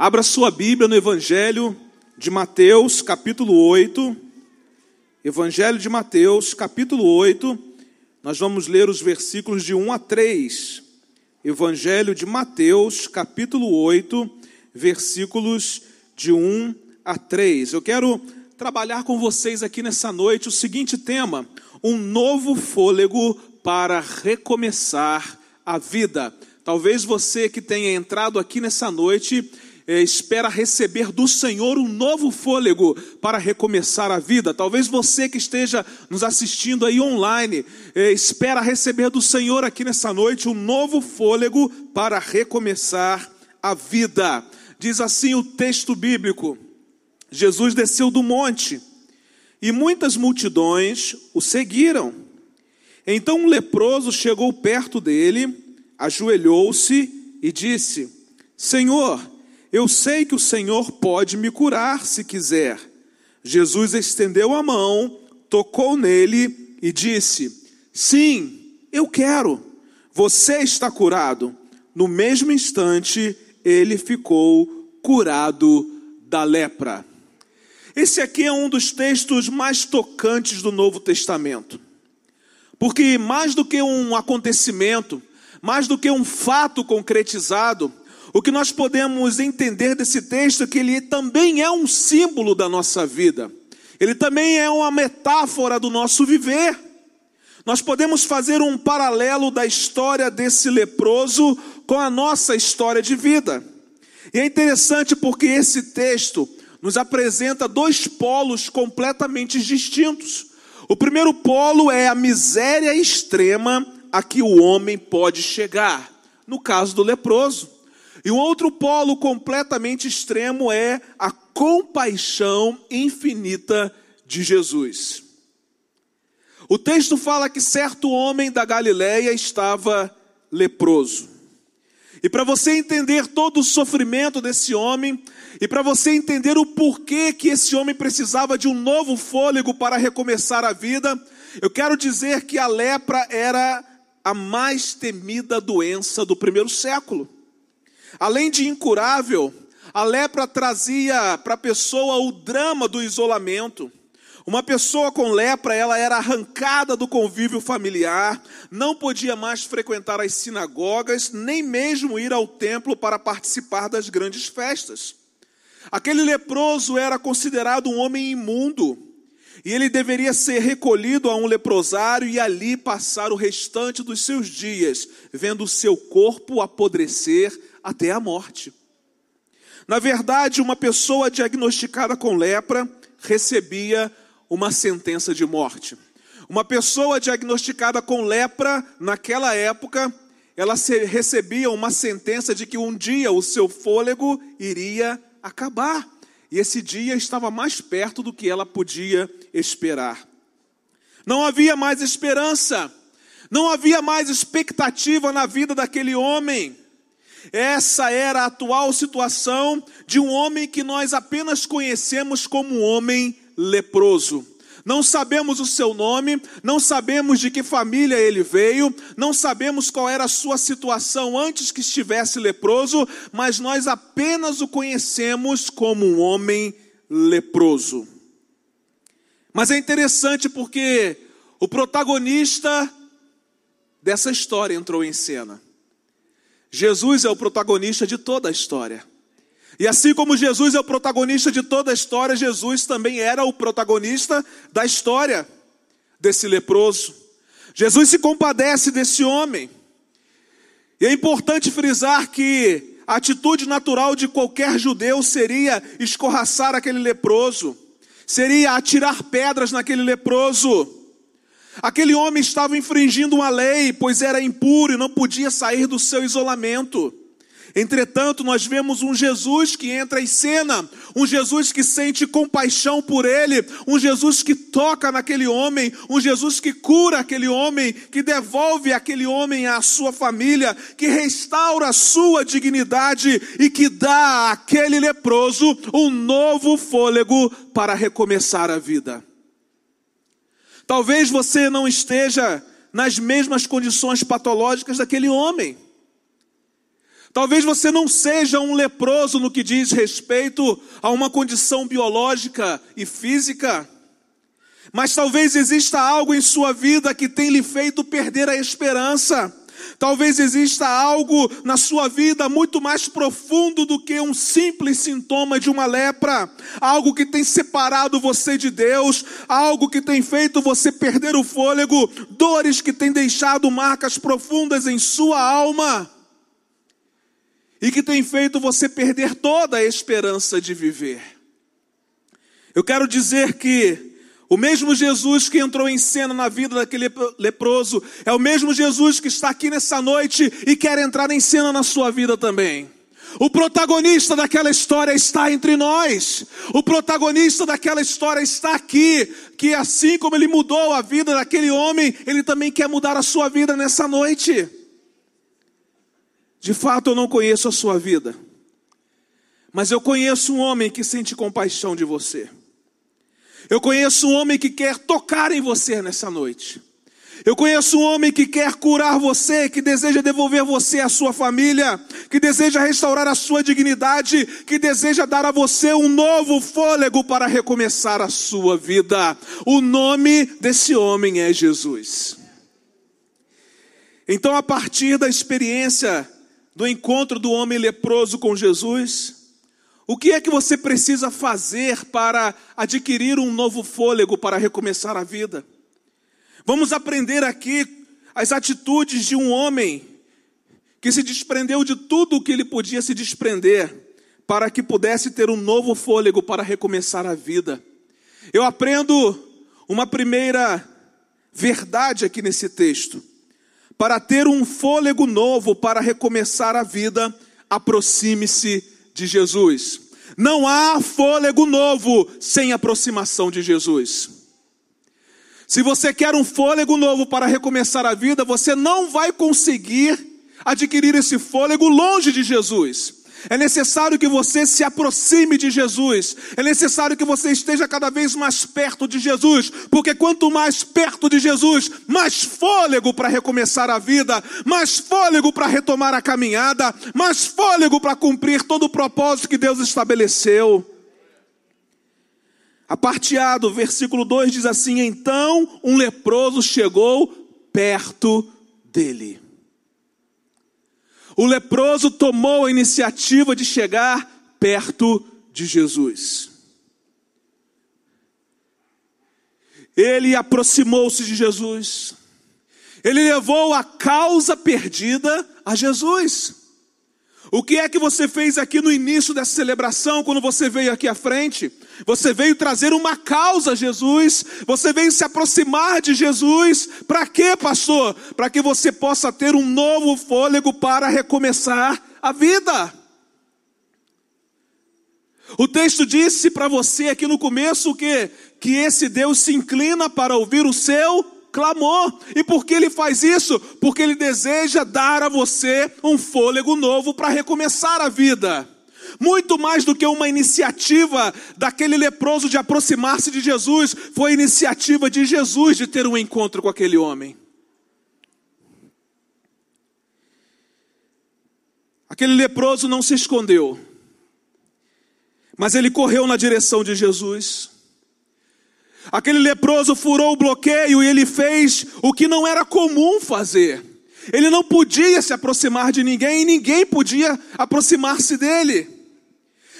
Abra sua Bíblia no Evangelho de Mateus, capítulo 8. Evangelho de Mateus, capítulo 8. Nós vamos ler os versículos de 1 a 3. Evangelho de Mateus, capítulo 8, versículos de 1 a 3. Eu quero trabalhar com vocês aqui nessa noite o seguinte tema: um novo fôlego para recomeçar a vida. Talvez você que tenha entrado aqui nessa noite espera receber do Senhor um novo fôlego para recomeçar a vida. Talvez você que esteja nos assistindo aí online é, espera receber do Senhor aqui nessa noite um novo fôlego para recomeçar a vida. Diz assim o texto bíblico: Jesus desceu do monte e muitas multidões o seguiram. Então um leproso chegou perto dele, ajoelhou-se e disse: Senhor, eu sei que o Senhor pode me curar se quiser. Jesus estendeu a mão, tocou nele e disse: Sim, eu quero. Você está curado. No mesmo instante, ele ficou curado da lepra. Esse aqui é um dos textos mais tocantes do Novo Testamento. Porque mais do que um acontecimento, mais do que um fato concretizado, o que nós podemos entender desse texto é que ele também é um símbolo da nossa vida, ele também é uma metáfora do nosso viver. Nós podemos fazer um paralelo da história desse leproso com a nossa história de vida. E é interessante porque esse texto nos apresenta dois polos completamente distintos. O primeiro polo é a miséria extrema a que o homem pode chegar, no caso do leproso. E o outro polo completamente extremo é a compaixão infinita de Jesus. O texto fala que certo homem da Galiléia estava leproso. E para você entender todo o sofrimento desse homem, e para você entender o porquê que esse homem precisava de um novo fôlego para recomeçar a vida, eu quero dizer que a lepra era a mais temida doença do primeiro século. Além de incurável, a lepra trazia para a pessoa o drama do isolamento. Uma pessoa com lepra, ela era arrancada do convívio familiar, não podia mais frequentar as sinagogas, nem mesmo ir ao templo para participar das grandes festas. Aquele leproso era considerado um homem imundo, e ele deveria ser recolhido a um leprosário e ali passar o restante dos seus dias, vendo o seu corpo apodrecer até a morte. Na verdade, uma pessoa diagnosticada com lepra recebia uma sentença de morte. Uma pessoa diagnosticada com lepra, naquela época, ela recebia uma sentença de que um dia o seu fôlego iria acabar. E esse dia estava mais perto do que ela podia esperar. Não havia mais esperança, não havia mais expectativa na vida daquele homem. Essa era a atual situação de um homem que nós apenas conhecemos como homem leproso. Não sabemos o seu nome, não sabemos de que família ele veio, não sabemos qual era a sua situação antes que estivesse leproso, mas nós apenas o conhecemos como um homem leproso. Mas é interessante porque o protagonista dessa história entrou em cena. Jesus é o protagonista de toda a história. E assim como Jesus é o protagonista de toda a história, Jesus também era o protagonista da história desse leproso. Jesus se compadece desse homem. E é importante frisar que a atitude natural de qualquer judeu seria escorraçar aquele leproso, seria atirar pedras naquele leproso. Aquele homem estava infringindo uma lei, pois era impuro e não podia sair do seu isolamento. Entretanto, nós vemos um Jesus que entra em cena, um Jesus que sente compaixão por ele, um Jesus que toca naquele homem, um Jesus que cura aquele homem, que devolve aquele homem à sua família, que restaura a sua dignidade e que dá àquele leproso um novo fôlego para recomeçar a vida. Talvez você não esteja nas mesmas condições patológicas daquele homem. Talvez você não seja um leproso no que diz respeito a uma condição biológica e física, mas talvez exista algo em sua vida que tem lhe feito perder a esperança. Talvez exista algo na sua vida muito mais profundo do que um simples sintoma de uma lepra, algo que tem separado você de Deus, algo que tem feito você perder o fôlego, dores que têm deixado marcas profundas em sua alma e que tem feito você perder toda a esperança de viver. Eu quero dizer que o mesmo Jesus que entrou em cena na vida daquele leproso é o mesmo Jesus que está aqui nessa noite e quer entrar em cena na sua vida também. O protagonista daquela história está entre nós. O protagonista daquela história está aqui, que assim como ele mudou a vida daquele homem, ele também quer mudar a sua vida nessa noite. De fato, eu não conheço a sua vida, mas eu conheço um homem que sente compaixão de você. Eu conheço um homem que quer tocar em você nessa noite. Eu conheço um homem que quer curar você, que deseja devolver você à sua família, que deseja restaurar a sua dignidade, que deseja dar a você um novo fôlego para recomeçar a sua vida. O nome desse homem é Jesus. Então, a partir da experiência do encontro do homem leproso com Jesus, o que é que você precisa fazer para adquirir um novo fôlego para recomeçar a vida? Vamos aprender aqui as atitudes de um homem que se desprendeu de tudo o que ele podia se desprender para que pudesse ter um novo fôlego para recomeçar a vida. Eu aprendo uma primeira verdade aqui nesse texto. Para ter um fôlego novo para recomeçar a vida, aproxime-se de Jesus. Não há fôlego novo sem aproximação de Jesus. Se você quer um fôlego novo para recomeçar a vida, você não vai conseguir adquirir esse fôlego longe de Jesus. É necessário que você se aproxime de Jesus. É necessário que você esteja cada vez mais perto de Jesus. Porque quanto mais perto de Jesus, mais fôlego para recomeçar a vida, mais fôlego para retomar a caminhada, mais fôlego para cumprir todo o propósito que Deus estabeleceu. A parte A do versículo 2 diz assim: Então um leproso chegou perto dele o leproso tomou a iniciativa de chegar perto de Jesus. Ele aproximou-se de Jesus. Ele levou a causa perdida a Jesus. O que é que você fez aqui no início dessa celebração, quando você veio aqui à frente? Você veio trazer uma causa Jesus, você veio se aproximar de Jesus. Para quê, pastor? Para que você possa ter um novo fôlego para recomeçar a vida. O texto disse para você aqui no começo que que esse Deus se inclina para ouvir o seu clamor. E por que ele faz isso? Porque ele deseja dar a você um fôlego novo para recomeçar a vida. Muito mais do que uma iniciativa daquele leproso de aproximar-se de Jesus, foi a iniciativa de Jesus de ter um encontro com aquele homem. Aquele leproso não se escondeu, mas ele correu na direção de Jesus. Aquele leproso furou o bloqueio e ele fez o que não era comum fazer. Ele não podia se aproximar de ninguém e ninguém podia aproximar-se dele.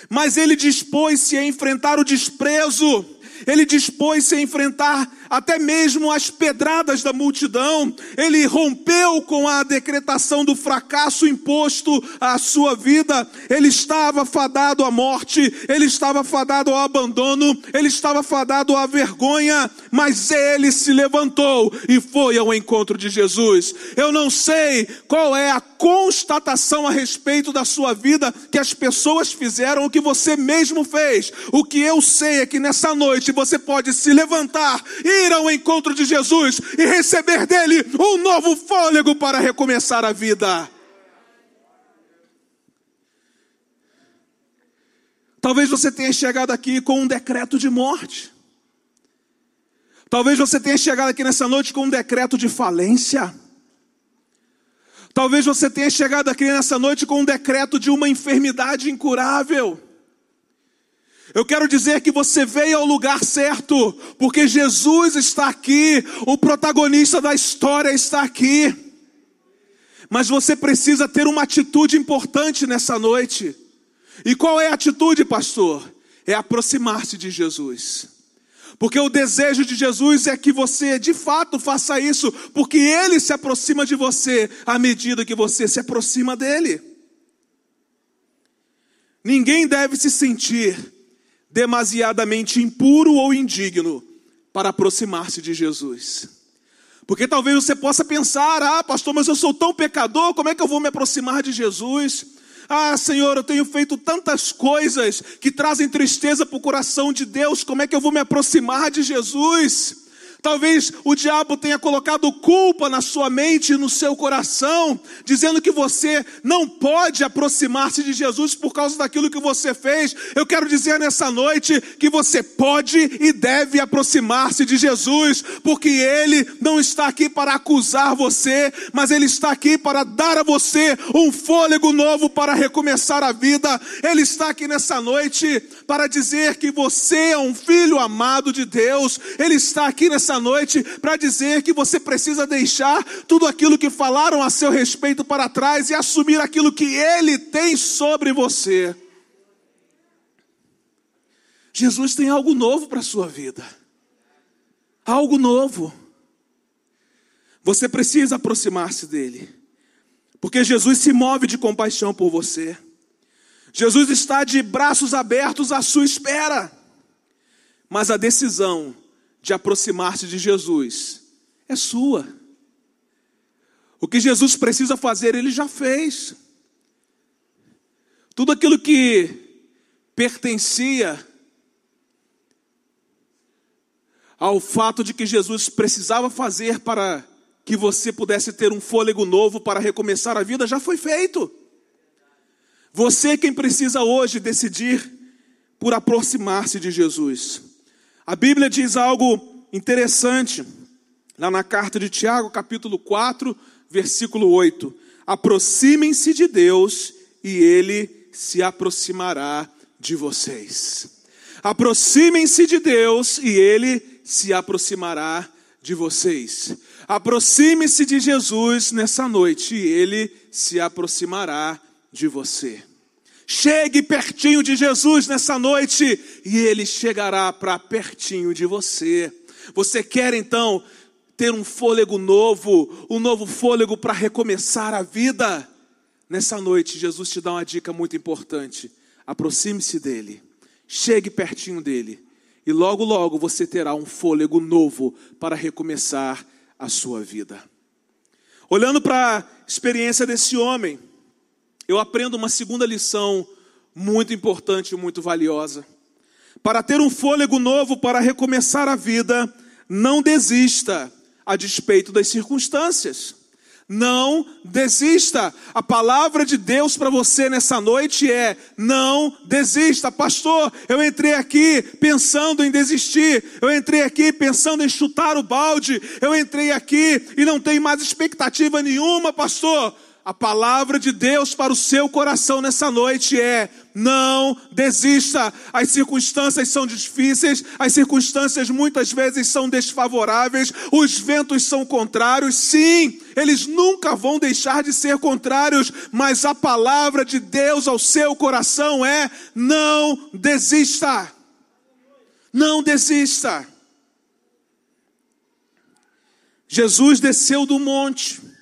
Mas ele dispôs-se a enfrentar o desprezo, ele dispôs-se a enfrentar até mesmo as pedradas da multidão, ele rompeu com a decretação do fracasso imposto à sua vida, ele estava fadado à morte, ele estava fadado ao abandono, ele estava fadado à vergonha, mas ele se levantou e foi ao encontro de Jesus. Eu não sei qual é a constatação a respeito da sua vida que as pessoas fizeram, o que você mesmo fez. O que eu sei é que nessa noite você pode se levantar ir ao encontro de Jesus e receber dele um novo fôlego para recomeçar a vida. Talvez você tenha chegado aqui com um decreto de morte. Talvez você tenha chegado aqui nessa noite com um decreto de falência. Talvez você tenha chegado aqui nessa noite com um decreto de uma enfermidade incurável. Eu quero dizer que você veio ao lugar certo, porque Jesus está aqui, o protagonista da história está aqui. Mas você precisa ter uma atitude importante nessa noite. E qual é a atitude, pastor? É aproximar-se de Jesus. Porque o desejo de Jesus é que você de fato faça isso, porque Ele se aproxima de você à medida que você se aproxima dEle. Ninguém deve se sentir demasiadamente impuro ou indigno para aproximar-se de Jesus. Porque talvez você possa pensar: ah, pastor, mas eu sou tão pecador, como é que eu vou me aproximar de Jesus? Ah, Senhor, eu tenho feito tantas coisas que trazem tristeza para o coração de Deus, como é que eu vou me aproximar de Jesus? Talvez o diabo tenha colocado culpa na sua mente e no seu coração, dizendo que você não pode aproximar-se de Jesus por causa daquilo que você fez. Eu quero dizer nessa noite que você pode e deve aproximar-se de Jesus, porque Ele não está aqui para acusar você, mas Ele está aqui para dar a você um fôlego novo para recomeçar a vida. Ele está aqui nessa noite para dizer que você é um filho amado de Deus. Ele está aqui nessa noite para dizer que você precisa deixar tudo aquilo que falaram a seu respeito para trás e assumir aquilo que Ele tem sobre você. Jesus tem algo novo para a sua vida. Algo novo. Você precisa aproximar-se dele. Porque Jesus se move de compaixão por você. Jesus está de braços abertos à sua espera. Mas a decisão de aproximar-se de Jesus é sua. O que Jesus precisa fazer, ele já fez. Tudo aquilo que pertencia ao fato de que Jesus precisava fazer para que você pudesse ter um fôlego novo para recomeçar a vida, já foi feito. Você quem precisa hoje decidir por aproximar-se de Jesus. A Bíblia diz algo interessante, lá na carta de Tiago, capítulo 4, versículo 8: Aproximem-se de Deus e Ele se aproximará de vocês. Aproximem-se de Deus e Ele se aproximará de vocês. Aproxime-se de Jesus nessa noite e Ele se aproximará de você. Chegue pertinho de Jesus nessa noite e ele chegará para pertinho de você. Você quer então ter um fôlego novo, um novo fôlego para recomeçar a vida? Nessa noite, Jesus te dá uma dica muito importante. Aproxime-se dele, chegue pertinho dele, e logo, logo você terá um fôlego novo para recomeçar a sua vida. Olhando para a experiência desse homem, eu aprendo uma segunda lição muito importante e muito valiosa. Para ter um fôlego novo para recomeçar a vida, não desista a despeito das circunstâncias. Não desista. A palavra de Deus para você nessa noite é: não desista. Pastor, eu entrei aqui pensando em desistir. Eu entrei aqui pensando em chutar o balde. Eu entrei aqui e não tenho mais expectativa nenhuma, pastor. A palavra de Deus para o seu coração nessa noite é: não desista. As circunstâncias são difíceis, as circunstâncias muitas vezes são desfavoráveis, os ventos são contrários. Sim, eles nunca vão deixar de ser contrários, mas a palavra de Deus ao seu coração é: não desista. Não desista. Jesus desceu do monte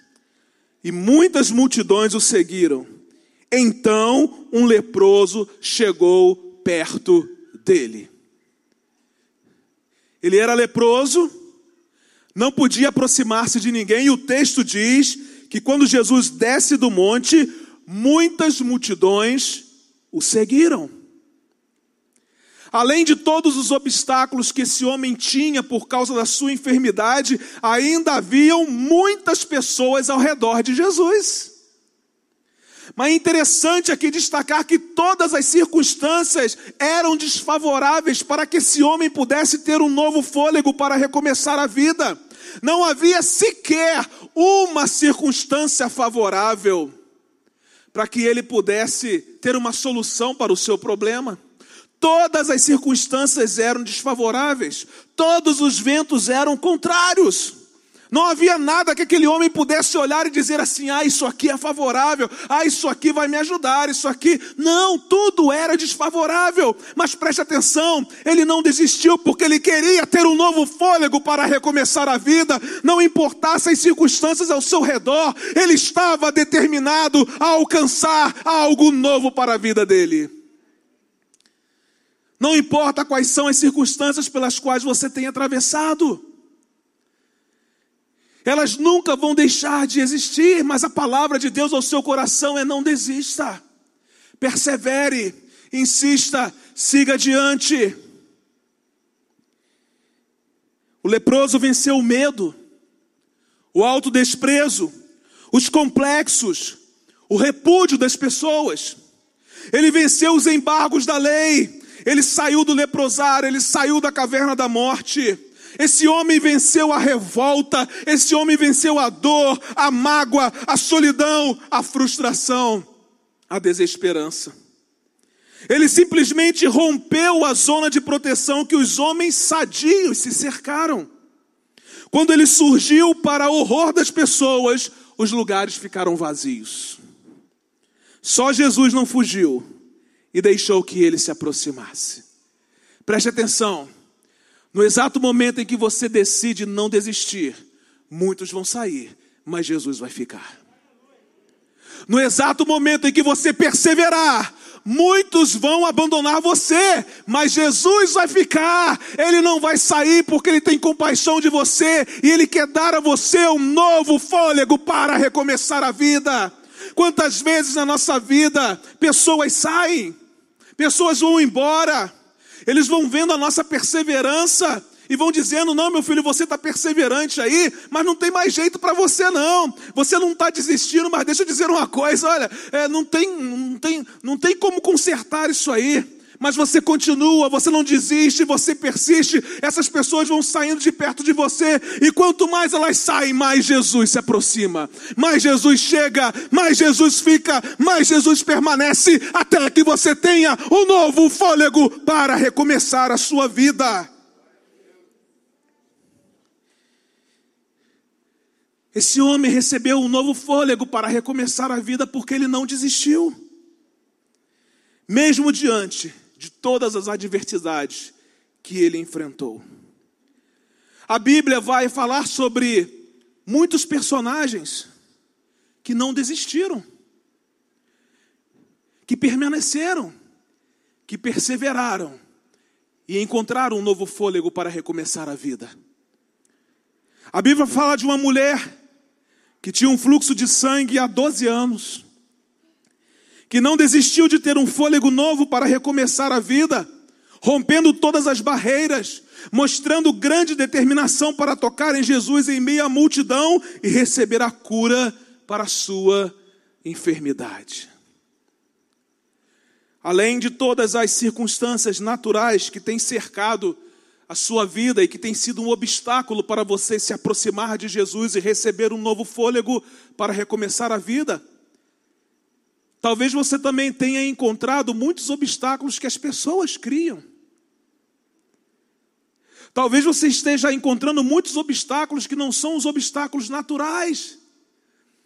e muitas multidões o seguiram. Então um leproso chegou perto dele. Ele era leproso, não podia aproximar-se de ninguém, e o texto diz que quando Jesus desce do monte, muitas multidões o seguiram. Além de todos os obstáculos que esse homem tinha por causa da sua enfermidade, ainda haviam muitas pessoas ao redor de Jesus. Mas é interessante aqui destacar que todas as circunstâncias eram desfavoráveis para que esse homem pudesse ter um novo fôlego para recomeçar a vida. Não havia sequer uma circunstância favorável para que ele pudesse ter uma solução para o seu problema. Todas as circunstâncias eram desfavoráveis, todos os ventos eram contrários. Não havia nada que aquele homem pudesse olhar e dizer assim: ah, isso aqui é favorável, ah, isso aqui vai me ajudar, isso aqui. Não, tudo era desfavorável. Mas preste atenção, ele não desistiu porque ele queria ter um novo fôlego para recomeçar a vida, não importasse as circunstâncias ao seu redor, ele estava determinado a alcançar algo novo para a vida dele. Não importa quais são as circunstâncias pelas quais você tem atravessado elas nunca vão deixar de existir, mas a palavra de Deus ao seu coração é: não desista, persevere, insista, siga adiante. O leproso venceu o medo, o autodesprezo, os complexos, o repúdio das pessoas. Ele venceu os embargos da lei, ele saiu do leprosário, ele saiu da caverna da morte. Esse homem venceu a revolta, esse homem venceu a dor, a mágoa, a solidão, a frustração, a desesperança. Ele simplesmente rompeu a zona de proteção que os homens sadios se cercaram. Quando ele surgiu para horror das pessoas, os lugares ficaram vazios. Só Jesus não fugiu e deixou que ele se aproximasse. Preste atenção. No exato momento em que você decide não desistir, muitos vão sair, mas Jesus vai ficar. No exato momento em que você perseverar, muitos vão abandonar você, mas Jesus vai ficar. Ele não vai sair porque ele tem compaixão de você e ele quer dar a você um novo fôlego para recomeçar a vida. Quantas vezes na nossa vida pessoas saem, pessoas vão embora, eles vão vendo a nossa perseverança e vão dizendo: não, meu filho, você está perseverante aí, mas não tem mais jeito para você, não. Você não está desistindo, mas deixa eu dizer uma coisa: olha, é, não, tem, não, tem, não tem como consertar isso aí mas você continua, você não desiste, você persiste, essas pessoas vão saindo de perto de você, e quanto mais elas saem, mais Jesus se aproxima, mais Jesus chega, mais Jesus fica, mais Jesus permanece, até que você tenha um novo fôlego para recomeçar a sua vida. Esse homem recebeu um novo fôlego para recomeçar a vida porque ele não desistiu. Mesmo diante de todas as adversidades que ele enfrentou. A Bíblia vai falar sobre muitos personagens que não desistiram, que permaneceram, que perseveraram e encontraram um novo fôlego para recomeçar a vida. A Bíblia fala de uma mulher que tinha um fluxo de sangue há 12 anos que não desistiu de ter um fôlego novo para recomeçar a vida, rompendo todas as barreiras, mostrando grande determinação para tocar em Jesus em meio à multidão e receber a cura para a sua enfermidade. Além de todas as circunstâncias naturais que têm cercado a sua vida e que tem sido um obstáculo para você se aproximar de Jesus e receber um novo fôlego para recomeçar a vida, Talvez você também tenha encontrado muitos obstáculos que as pessoas criam. Talvez você esteja encontrando muitos obstáculos que não são os obstáculos naturais,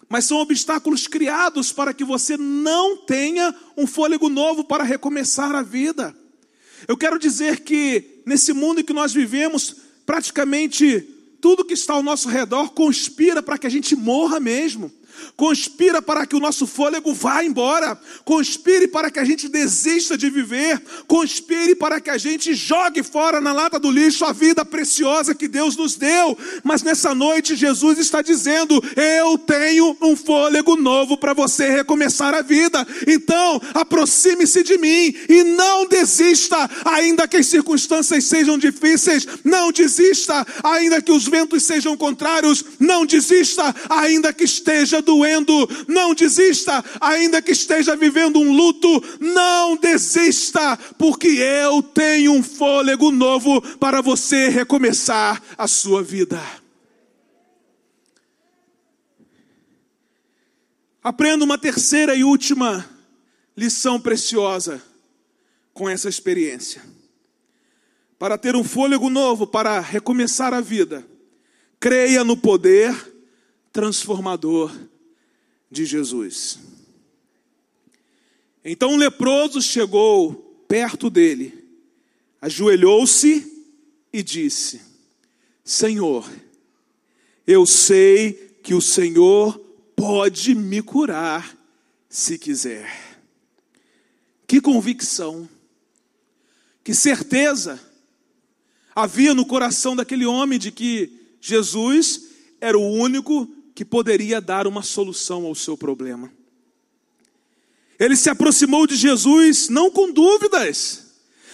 mas são obstáculos criados para que você não tenha um fôlego novo para recomeçar a vida. Eu quero dizer que nesse mundo em que nós vivemos, praticamente tudo que está ao nosso redor conspira para que a gente morra mesmo conspira para que o nosso fôlego vá embora, conspire para que a gente desista de viver, conspire para que a gente jogue fora na lata do lixo a vida preciosa que Deus nos deu. Mas nessa noite Jesus está dizendo: Eu tenho um fôlego novo para você recomeçar a vida. Então, aproxime-se de mim e não desista, ainda que as circunstâncias sejam difíceis, não desista, ainda que os ventos sejam contrários, não desista, ainda que esteja doendo, não desista, ainda que esteja vivendo um luto, não desista, porque eu tenho um fôlego novo para você recomeçar a sua vida. Aprenda uma terceira e última lição preciosa com essa experiência. Para ter um fôlego novo, para recomeçar a vida, creia no poder transformador de Jesus. Então o leproso chegou perto dele, ajoelhou-se e disse: Senhor, eu sei que o Senhor pode me curar se quiser. Que convicção, que certeza havia no coração daquele homem de que Jesus era o único que poderia dar uma solução ao seu problema. Ele se aproximou de Jesus não com dúvidas,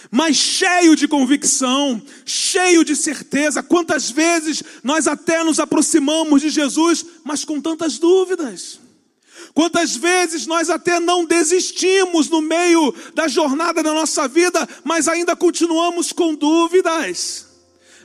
mas cheio de convicção, cheio de certeza. Quantas vezes nós até nos aproximamos de Jesus, mas com tantas dúvidas. Quantas vezes nós até não desistimos no meio da jornada da nossa vida, mas ainda continuamos com dúvidas.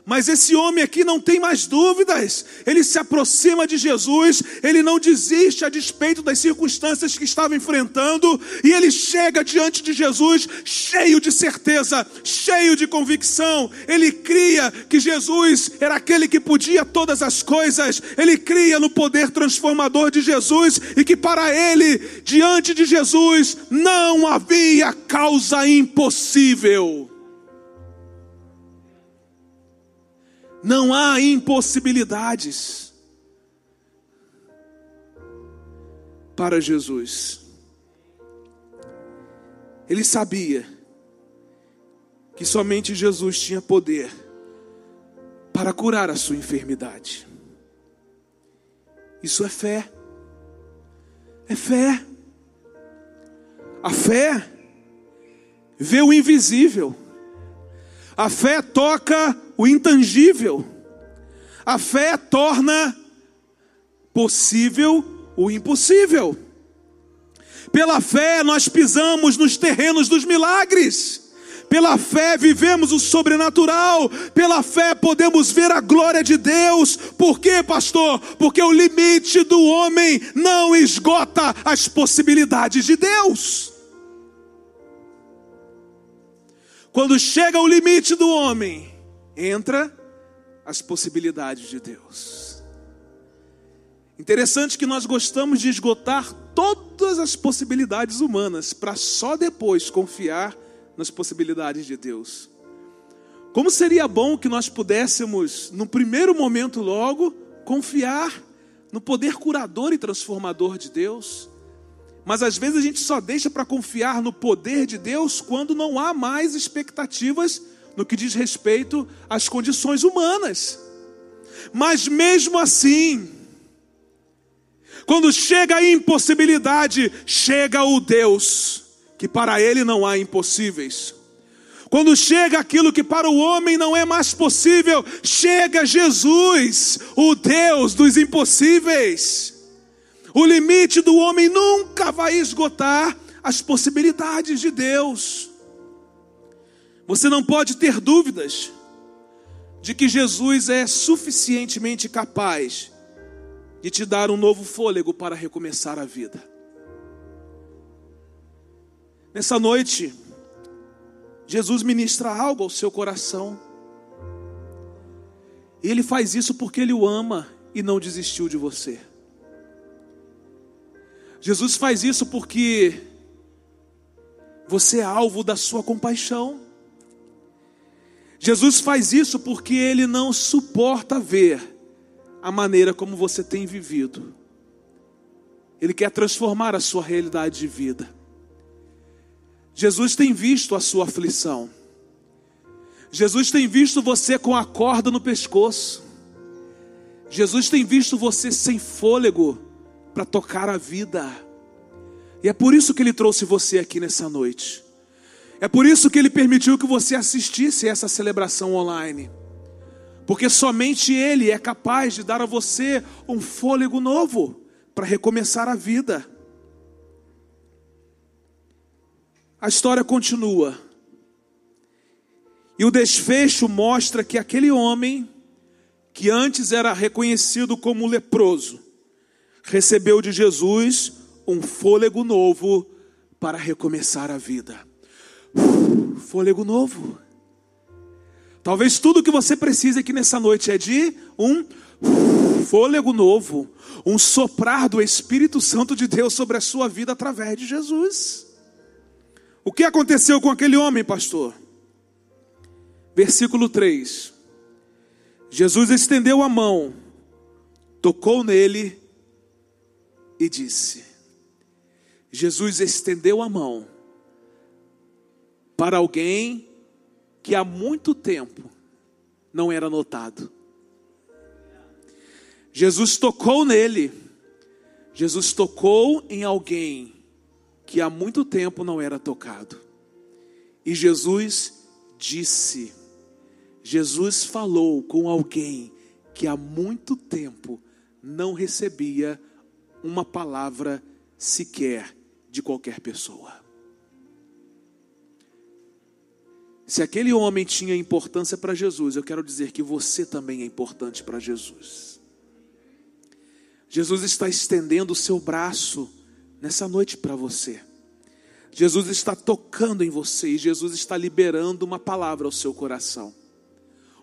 Mas esse homem aqui não tem mais dúvidas. Ele se aproxima de Jesus, ele não desiste a despeito das circunstâncias que estava enfrentando, e ele chega diante de Jesus cheio de certeza, cheio de convicção. Ele cria que Jesus era aquele que podia todas as coisas, ele cria no poder transformador de Jesus e que para ele, diante de Jesus, não havia causa impossível. Não há impossibilidades para Jesus. Ele sabia que somente Jesus tinha poder para curar a sua enfermidade. Isso é fé. É fé. A fé vê o invisível. A fé toca o intangível. A fé torna possível o impossível. Pela fé nós pisamos nos terrenos dos milagres. Pela fé vivemos o sobrenatural, pela fé podemos ver a glória de Deus. Por quê, pastor? Porque o limite do homem não esgota as possibilidades de Deus. Quando chega o limite do homem, entra as possibilidades de Deus. Interessante que nós gostamos de esgotar todas as possibilidades humanas para só depois confiar nas possibilidades de Deus. Como seria bom que nós pudéssemos, no primeiro momento logo, confiar no poder curador e transformador de Deus. Mas às vezes a gente só deixa para confiar no poder de Deus quando não há mais expectativas no que diz respeito às condições humanas. Mas mesmo assim, quando chega a impossibilidade, chega o Deus, que para ele não há impossíveis. Quando chega aquilo que para o homem não é mais possível, chega Jesus, o Deus dos impossíveis. O limite do homem nunca vai esgotar as possibilidades de Deus. Você não pode ter dúvidas de que Jesus é suficientemente capaz de te dar um novo fôlego para recomeçar a vida. Nessa noite, Jesus ministra algo ao seu coração. E ele faz isso porque ele o ama e não desistiu de você. Jesus faz isso porque você é alvo da sua compaixão. Jesus faz isso porque ele não suporta ver a maneira como você tem vivido. Ele quer transformar a sua realidade de vida. Jesus tem visto a sua aflição. Jesus tem visto você com a corda no pescoço. Jesus tem visto você sem fôlego para tocar a vida. E é por isso que ele trouxe você aqui nessa noite. É por isso que ele permitiu que você assistisse essa celebração online. Porque somente ele é capaz de dar a você um fôlego novo para recomeçar a vida. A história continua. E o desfecho mostra que aquele homem, que antes era reconhecido como leproso, recebeu de Jesus um fôlego novo para recomeçar a vida. Fôlego novo. Talvez tudo que você precisa aqui nessa noite é de um fôlego novo, um soprar do Espírito Santo de Deus sobre a sua vida através de Jesus. O que aconteceu com aquele homem, pastor? Versículo 3. Jesus estendeu a mão, tocou nele e disse: Jesus estendeu a mão para alguém que há muito tempo não era notado. Jesus tocou nele. Jesus tocou em alguém que há muito tempo não era tocado. E Jesus disse: Jesus falou com alguém que há muito tempo não recebia uma palavra sequer de qualquer pessoa. Se aquele homem tinha importância para Jesus, eu quero dizer que você também é importante para Jesus. Jesus está estendendo o seu braço nessa noite para você. Jesus está tocando em você e Jesus está liberando uma palavra ao seu coração.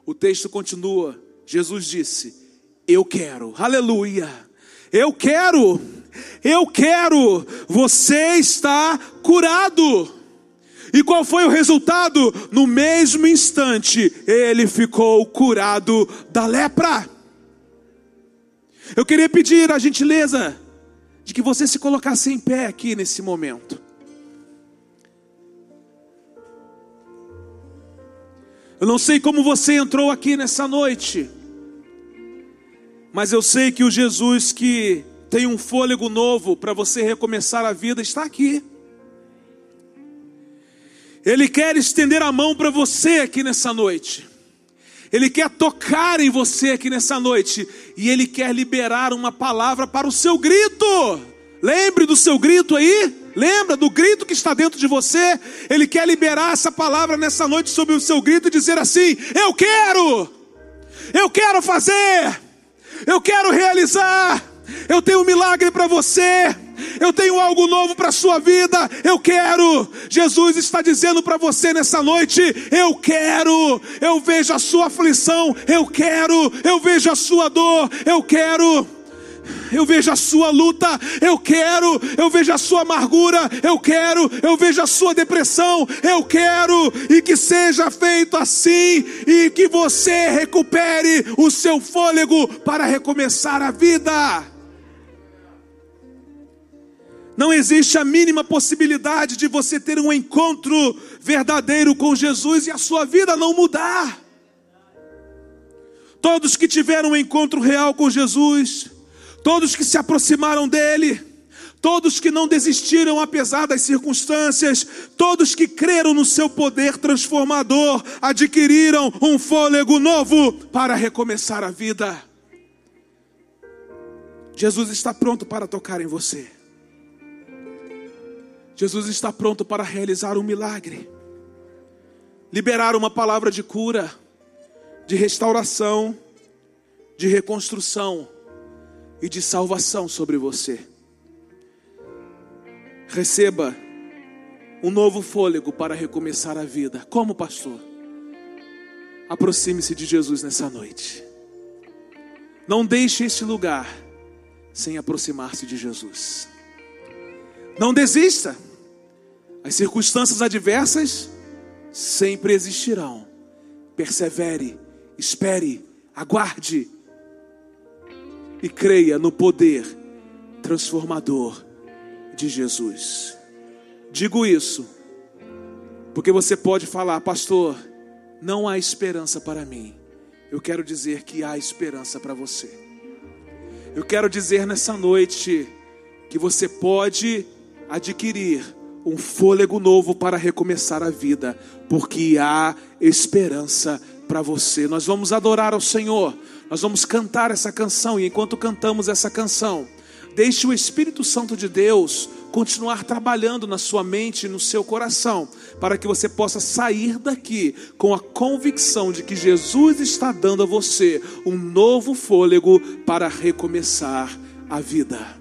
O texto continua. Jesus disse: Eu quero, aleluia, eu quero, eu quero, você está curado. E qual foi o resultado? No mesmo instante, ele ficou curado da lepra. Eu queria pedir a gentileza de que você se colocasse em pé aqui nesse momento. Eu não sei como você entrou aqui nessa noite, mas eu sei que o Jesus que tem um fôlego novo para você recomeçar a vida está aqui. Ele quer estender a mão para você aqui nessa noite. Ele quer tocar em você aqui nessa noite. E Ele quer liberar uma palavra para o seu grito. Lembre do seu grito aí. Lembra do grito que está dentro de você? Ele quer liberar essa palavra nessa noite sobre o seu grito e dizer assim: Eu quero, eu quero fazer, eu quero realizar, eu tenho um milagre para você. Eu tenho algo novo para a sua vida. Eu quero. Jesus está dizendo para você nessa noite: Eu quero. Eu vejo a sua aflição. Eu quero. Eu vejo a sua dor. Eu quero eu vejo a sua luta, eu quero, eu vejo a sua amargura, eu quero, eu vejo a sua depressão, eu quero, e que seja feito assim, e que você recupere o seu fôlego para recomeçar a vida. Não existe a mínima possibilidade de você ter um encontro verdadeiro com Jesus e a sua vida não mudar. Todos que tiveram um encontro real com Jesus, todos que se aproximaram dele, todos que não desistiram apesar das circunstâncias, todos que creram no seu poder transformador, adquiriram um fôlego novo para recomeçar a vida. Jesus está pronto para tocar em você. Jesus está pronto para realizar um milagre, liberar uma palavra de cura, de restauração, de reconstrução e de salvação sobre você. Receba um novo fôlego para recomeçar a vida. Como pastor? Aproxime-se de Jesus nessa noite. Não deixe este lugar sem aproximar-se de Jesus. Não desista. As circunstâncias adversas sempre existirão. Persevere, espere, aguarde e creia no poder transformador de Jesus. Digo isso porque você pode falar, pastor, não há esperança para mim. Eu quero dizer que há esperança para você. Eu quero dizer nessa noite que você pode adquirir um fôlego novo para recomeçar a vida, porque há esperança para você. Nós vamos adorar ao Senhor. Nós vamos cantar essa canção e enquanto cantamos essa canção, deixe o Espírito Santo de Deus continuar trabalhando na sua mente e no seu coração, para que você possa sair daqui com a convicção de que Jesus está dando a você um novo fôlego para recomeçar a vida.